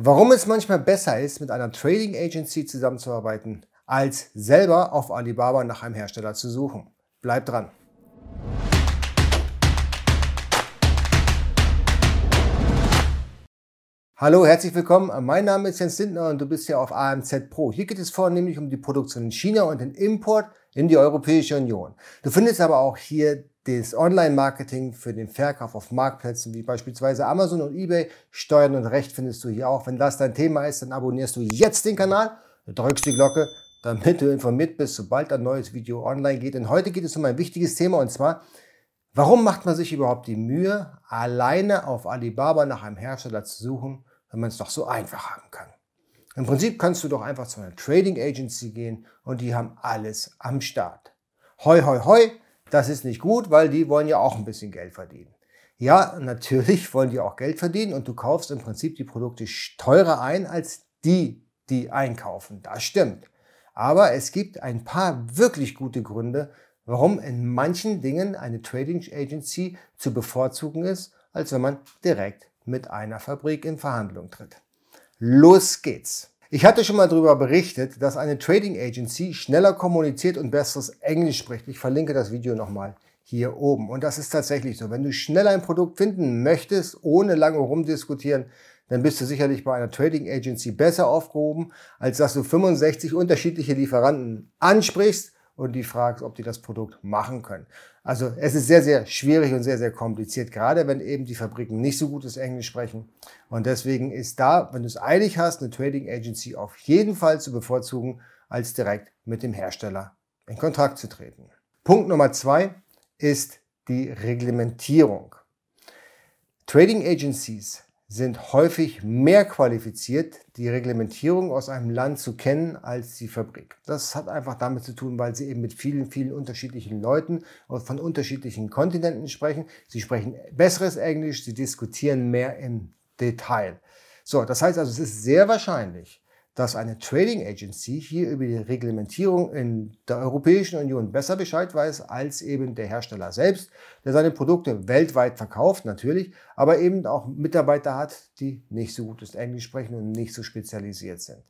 Warum es manchmal besser ist, mit einer Trading Agency zusammenzuarbeiten, als selber auf Alibaba nach einem Hersteller zu suchen. Bleibt dran! Hallo, herzlich willkommen. Mein Name ist Jens Lindner und du bist hier auf AMZ Pro. Hier geht es vornehmlich um die Produktion in China und den Import in die Europäische Union. Du findest aber auch hier das Online-Marketing für den Verkauf auf Marktplätzen wie beispielsweise Amazon und eBay. Steuern und Recht findest du hier auch. Wenn das dein Thema ist, dann abonnierst du jetzt den Kanal, drückst die Glocke, damit du informiert bist, sobald ein neues Video online geht. Denn heute geht es um ein wichtiges Thema und zwar, warum macht man sich überhaupt die Mühe, alleine auf Alibaba nach einem Hersteller zu suchen, wenn man es doch so einfach haben kann? Im Prinzip kannst du doch einfach zu einer Trading Agency gehen und die haben alles am Start. Hoi, hoi, hoi, das ist nicht gut, weil die wollen ja auch ein bisschen Geld verdienen. Ja, natürlich wollen die auch Geld verdienen und du kaufst im Prinzip die Produkte teurer ein als die, die einkaufen. Das stimmt. Aber es gibt ein paar wirklich gute Gründe, warum in manchen Dingen eine Trading Agency zu bevorzugen ist, als wenn man direkt mit einer Fabrik in Verhandlung tritt. Los geht's! Ich hatte schon mal darüber berichtet, dass eine Trading Agency schneller kommuniziert und besseres Englisch spricht. Ich verlinke das Video nochmal hier oben. Und das ist tatsächlich so. Wenn du schnell ein Produkt finden möchtest, ohne lange rumdiskutieren, dann bist du sicherlich bei einer Trading Agency besser aufgehoben, als dass du 65 unterschiedliche Lieferanten ansprichst und die fragst, ob die das Produkt machen können. Also es ist sehr, sehr schwierig und sehr, sehr kompliziert, gerade wenn eben die Fabriken nicht so gutes Englisch sprechen. Und deswegen ist da, wenn du es eilig hast, eine Trading Agency auf jeden Fall zu bevorzugen, als direkt mit dem Hersteller in Kontakt zu treten. Punkt Nummer zwei ist die Reglementierung. Trading Agencies sind häufig mehr qualifiziert, die Reglementierung aus einem Land zu kennen als die Fabrik. Das hat einfach damit zu tun, weil sie eben mit vielen, vielen unterschiedlichen Leuten von unterschiedlichen Kontinenten sprechen. Sie sprechen besseres Englisch, sie diskutieren mehr im Detail. So, das heißt also, es ist sehr wahrscheinlich, dass eine Trading Agency hier über die Reglementierung in der Europäischen Union besser Bescheid weiß als eben der Hersteller selbst, der seine Produkte weltweit verkauft natürlich, aber eben auch Mitarbeiter hat, die nicht so gutes Englisch sprechen und nicht so spezialisiert sind.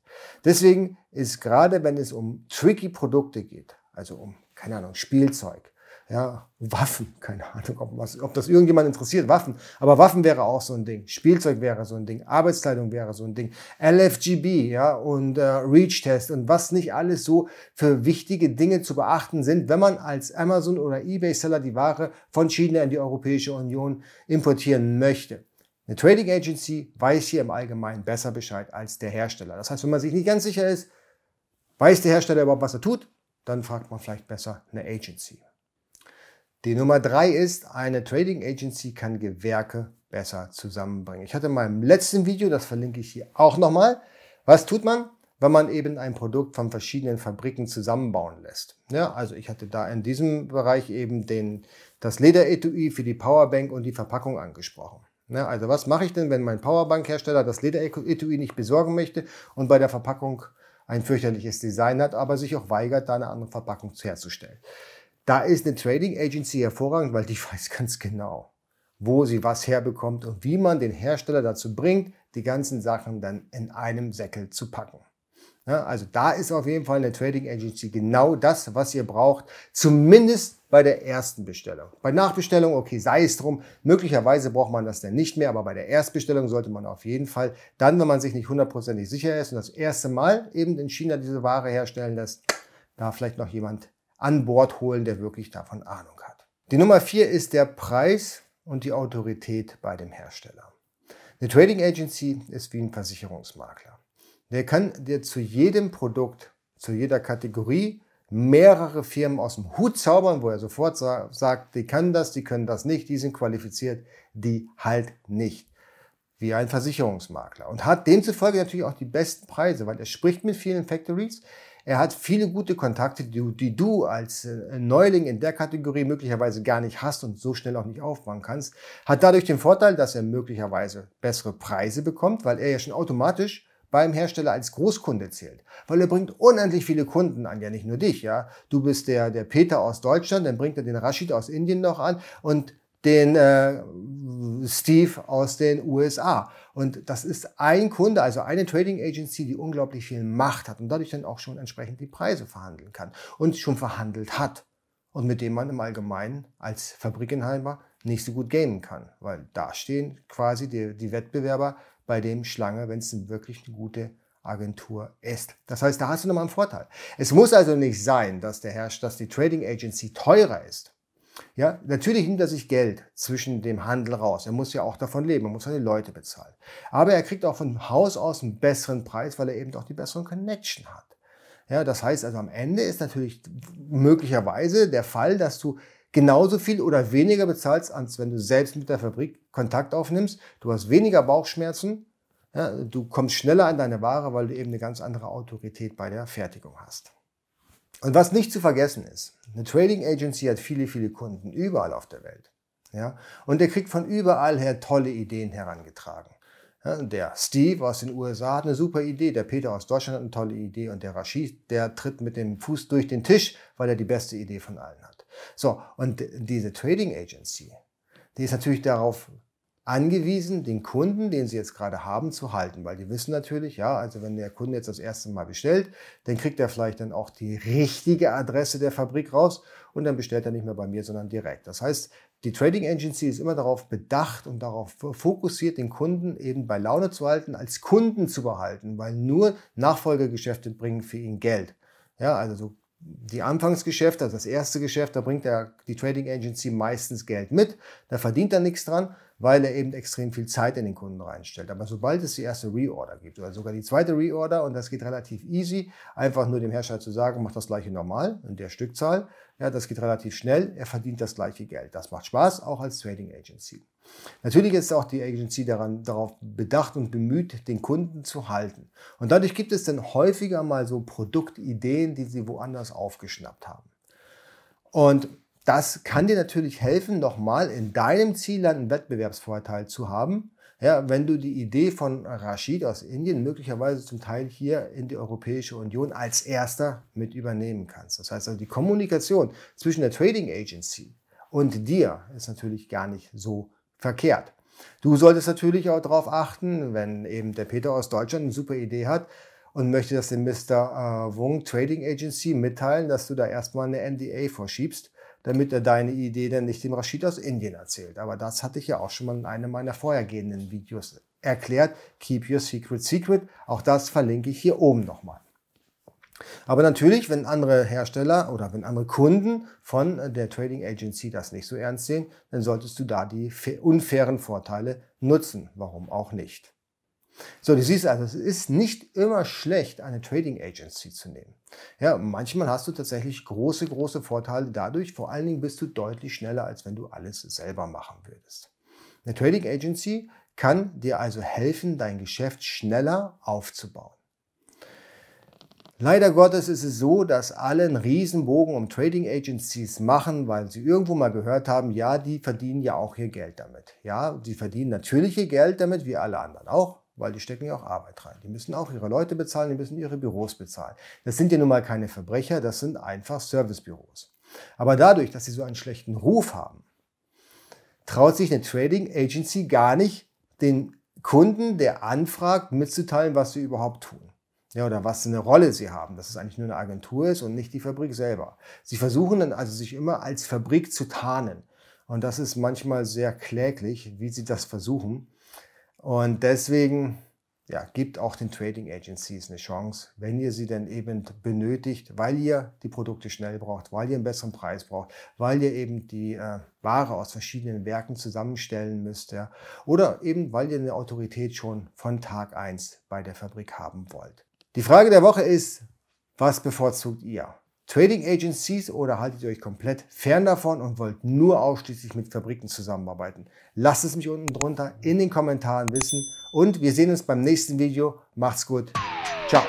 Deswegen ist gerade wenn es um tricky Produkte geht, also um keine Ahnung, Spielzeug, ja, Waffen, keine Ahnung, ob, was, ob das irgendjemand interessiert, Waffen. Aber Waffen wäre auch so ein Ding. Spielzeug wäre so ein Ding. Arbeitskleidung wäre so ein Ding. LFGB, ja, und äh, Reach-Test und was nicht alles so für wichtige Dinge zu beachten sind, wenn man als Amazon oder Ebay-Seller die Ware von China in die Europäische Union importieren möchte. Eine Trading Agency weiß hier im Allgemeinen besser Bescheid als der Hersteller. Das heißt, wenn man sich nicht ganz sicher ist, weiß der Hersteller überhaupt, was er tut, dann fragt man vielleicht besser eine Agency. Die Nummer drei ist, eine Trading Agency kann Gewerke besser zusammenbringen. Ich hatte in meinem letzten Video, das verlinke ich hier auch nochmal. Was tut man, wenn man eben ein Produkt von verschiedenen Fabriken zusammenbauen lässt? Ja, also ich hatte da in diesem Bereich eben den, das Lederetui für die Powerbank und die Verpackung angesprochen. Ja, also was mache ich denn, wenn mein Powerbank-Hersteller das Lederetui nicht besorgen möchte und bei der Verpackung ein fürchterliches Design hat, aber sich auch weigert, da eine andere Verpackung herzustellen? Da ist eine Trading Agency hervorragend, weil die weiß ganz genau, wo sie was herbekommt und wie man den Hersteller dazu bringt, die ganzen Sachen dann in einem Säckel zu packen. Ja, also da ist auf jeden Fall eine Trading Agency genau das, was ihr braucht, zumindest bei der ersten Bestellung. Bei Nachbestellung, okay, sei es drum, möglicherweise braucht man das dann nicht mehr, aber bei der Erstbestellung sollte man auf jeden Fall, dann, wenn man sich nicht hundertprozentig sicher ist und das erste Mal eben in China diese Ware herstellen lässt, da vielleicht noch jemand an Bord holen, der wirklich davon Ahnung hat. Die Nummer vier ist der Preis und die Autorität bei dem Hersteller. Eine Trading Agency ist wie ein Versicherungsmakler. Der kann dir zu jedem Produkt, zu jeder Kategorie mehrere Firmen aus dem Hut zaubern, wo er sofort sagt, die können das, die können das nicht, die sind qualifiziert, die halt nicht. Wie ein Versicherungsmakler. Und hat demzufolge natürlich auch die besten Preise, weil er spricht mit vielen Factories, er hat viele gute Kontakte, die, die du als äh, Neuling in der Kategorie möglicherweise gar nicht hast und so schnell auch nicht aufbauen kannst. Hat dadurch den Vorteil, dass er möglicherweise bessere Preise bekommt, weil er ja schon automatisch beim Hersteller als Großkunde zählt. Weil er bringt unendlich viele Kunden an, ja nicht nur dich, ja. Du bist der, der Peter aus Deutschland, dann bringt er den Rashid aus Indien noch an und den äh, Steve aus den USA. Und das ist ein Kunde, also eine Trading Agency, die unglaublich viel Macht hat und dadurch dann auch schon entsprechend die Preise verhandeln kann und schon verhandelt hat und mit dem man im Allgemeinen als Fabrikenheimer nicht so gut gamen kann, weil da stehen quasi die, die Wettbewerber bei dem Schlange, wenn es wirklich eine gute Agentur ist. Das heißt, da hast du nochmal einen Vorteil. Es muss also nicht sein, dass der Herrscher, dass die Trading Agency teurer ist. Ja, natürlich nimmt er sich Geld zwischen dem Handel raus. Er muss ja auch davon leben, er muss seine Leute bezahlen. Aber er kriegt auch von Haus aus einen besseren Preis, weil er eben auch die besseren Connection hat. Ja, das heißt also am Ende ist natürlich möglicherweise der Fall, dass du genauso viel oder weniger bezahlst, als wenn du selbst mit der Fabrik Kontakt aufnimmst. Du hast weniger Bauchschmerzen, ja, du kommst schneller an deine Ware, weil du eben eine ganz andere Autorität bei der Fertigung hast. Und was nicht zu vergessen ist, eine Trading Agency hat viele, viele Kunden überall auf der Welt. Ja, und der kriegt von überall her tolle Ideen herangetragen. Ja, der Steve aus den USA hat eine super Idee, der Peter aus Deutschland hat eine tolle Idee und der Rashid, der tritt mit dem Fuß durch den Tisch, weil er die beste Idee von allen hat. So, und diese Trading Agency, die ist natürlich darauf angewiesen, den Kunden, den sie jetzt gerade haben, zu halten, weil die wissen natürlich, ja, also wenn der Kunde jetzt das erste Mal bestellt, dann kriegt er vielleicht dann auch die richtige Adresse der Fabrik raus und dann bestellt er nicht mehr bei mir, sondern direkt. Das heißt, die Trading Agency ist immer darauf bedacht und darauf fokussiert, den Kunden eben bei Laune zu halten, als Kunden zu behalten, weil nur Nachfolgegeschäfte bringen für ihn Geld. Ja, also so die Anfangsgeschäfte, also das erste Geschäft, da bringt der, die Trading Agency meistens Geld mit, da verdient er nichts dran, weil er eben extrem viel Zeit in den Kunden reinstellt. Aber sobald es die erste Reorder gibt oder sogar die zweite Reorder und das geht relativ easy, einfach nur dem Hersteller zu sagen, mach das gleiche normal in der Stückzahl, ja, das geht relativ schnell, er verdient das gleiche Geld. Das macht Spaß, auch als Trading Agency. Natürlich ist auch die Agency daran, darauf bedacht und bemüht, den Kunden zu halten. Und dadurch gibt es dann häufiger mal so Produktideen, die sie woanders aufgeschnappt haben. Und das kann dir natürlich helfen, nochmal in deinem Zielland einen Wettbewerbsvorteil zu haben. Ja, wenn du die Idee von Rashid aus Indien möglicherweise zum Teil hier in die Europäische Union als erster mit übernehmen kannst. Das heißt also, die Kommunikation zwischen der Trading Agency und dir ist natürlich gar nicht so verkehrt. Du solltest natürlich auch darauf achten, wenn eben der Peter aus Deutschland eine super Idee hat und möchte das dem Mr. Äh, Wung Trading Agency mitteilen, dass du da erstmal eine NDA vorschiebst damit er deine Idee dann nicht dem Rashid aus Indien erzählt. Aber das hatte ich ja auch schon mal in einem meiner vorhergehenden Videos erklärt. Keep your secret secret. Auch das verlinke ich hier oben nochmal. Aber natürlich, wenn andere Hersteller oder wenn andere Kunden von der Trading Agency das nicht so ernst sehen, dann solltest du da die unfairen Vorteile nutzen. Warum auch nicht? So, du siehst also, es ist nicht immer schlecht, eine Trading Agency zu nehmen. Ja, manchmal hast du tatsächlich große, große Vorteile dadurch. Vor allen Dingen bist du deutlich schneller, als wenn du alles selber machen würdest. Eine Trading Agency kann dir also helfen, dein Geschäft schneller aufzubauen. Leider Gottes ist es so, dass alle einen Riesenbogen um Trading Agencies machen, weil sie irgendwo mal gehört haben, ja, die verdienen ja auch ihr Geld damit. Ja, sie verdienen natürlich ihr Geld damit, wie alle anderen auch weil die stecken ja auch Arbeit rein. Die müssen auch ihre Leute bezahlen, die müssen ihre Büros bezahlen. Das sind ja nun mal keine Verbrecher, das sind einfach Servicebüros. Aber dadurch, dass sie so einen schlechten Ruf haben, traut sich eine Trading Agency gar nicht, den Kunden, der anfragt, mitzuteilen, was sie überhaupt tun. Ja, oder was für eine Rolle sie haben, dass es eigentlich nur eine Agentur ist und nicht die Fabrik selber. Sie versuchen dann also sich immer als Fabrik zu tarnen. Und das ist manchmal sehr kläglich, wie sie das versuchen. Und deswegen ja, gibt auch den Trading Agencies eine Chance, wenn ihr sie denn eben benötigt, weil ihr die Produkte schnell braucht, weil ihr einen besseren Preis braucht, weil ihr eben die äh, Ware aus verschiedenen Werken zusammenstellen müsst, ja, oder eben weil ihr eine Autorität schon von Tag 1 bei der Fabrik haben wollt. Die Frage der Woche ist, was bevorzugt ihr? Trading Agencies oder haltet ihr euch komplett fern davon und wollt nur ausschließlich mit Fabriken zusammenarbeiten? Lasst es mich unten drunter in den Kommentaren wissen und wir sehen uns beim nächsten Video. Macht's gut. Ciao.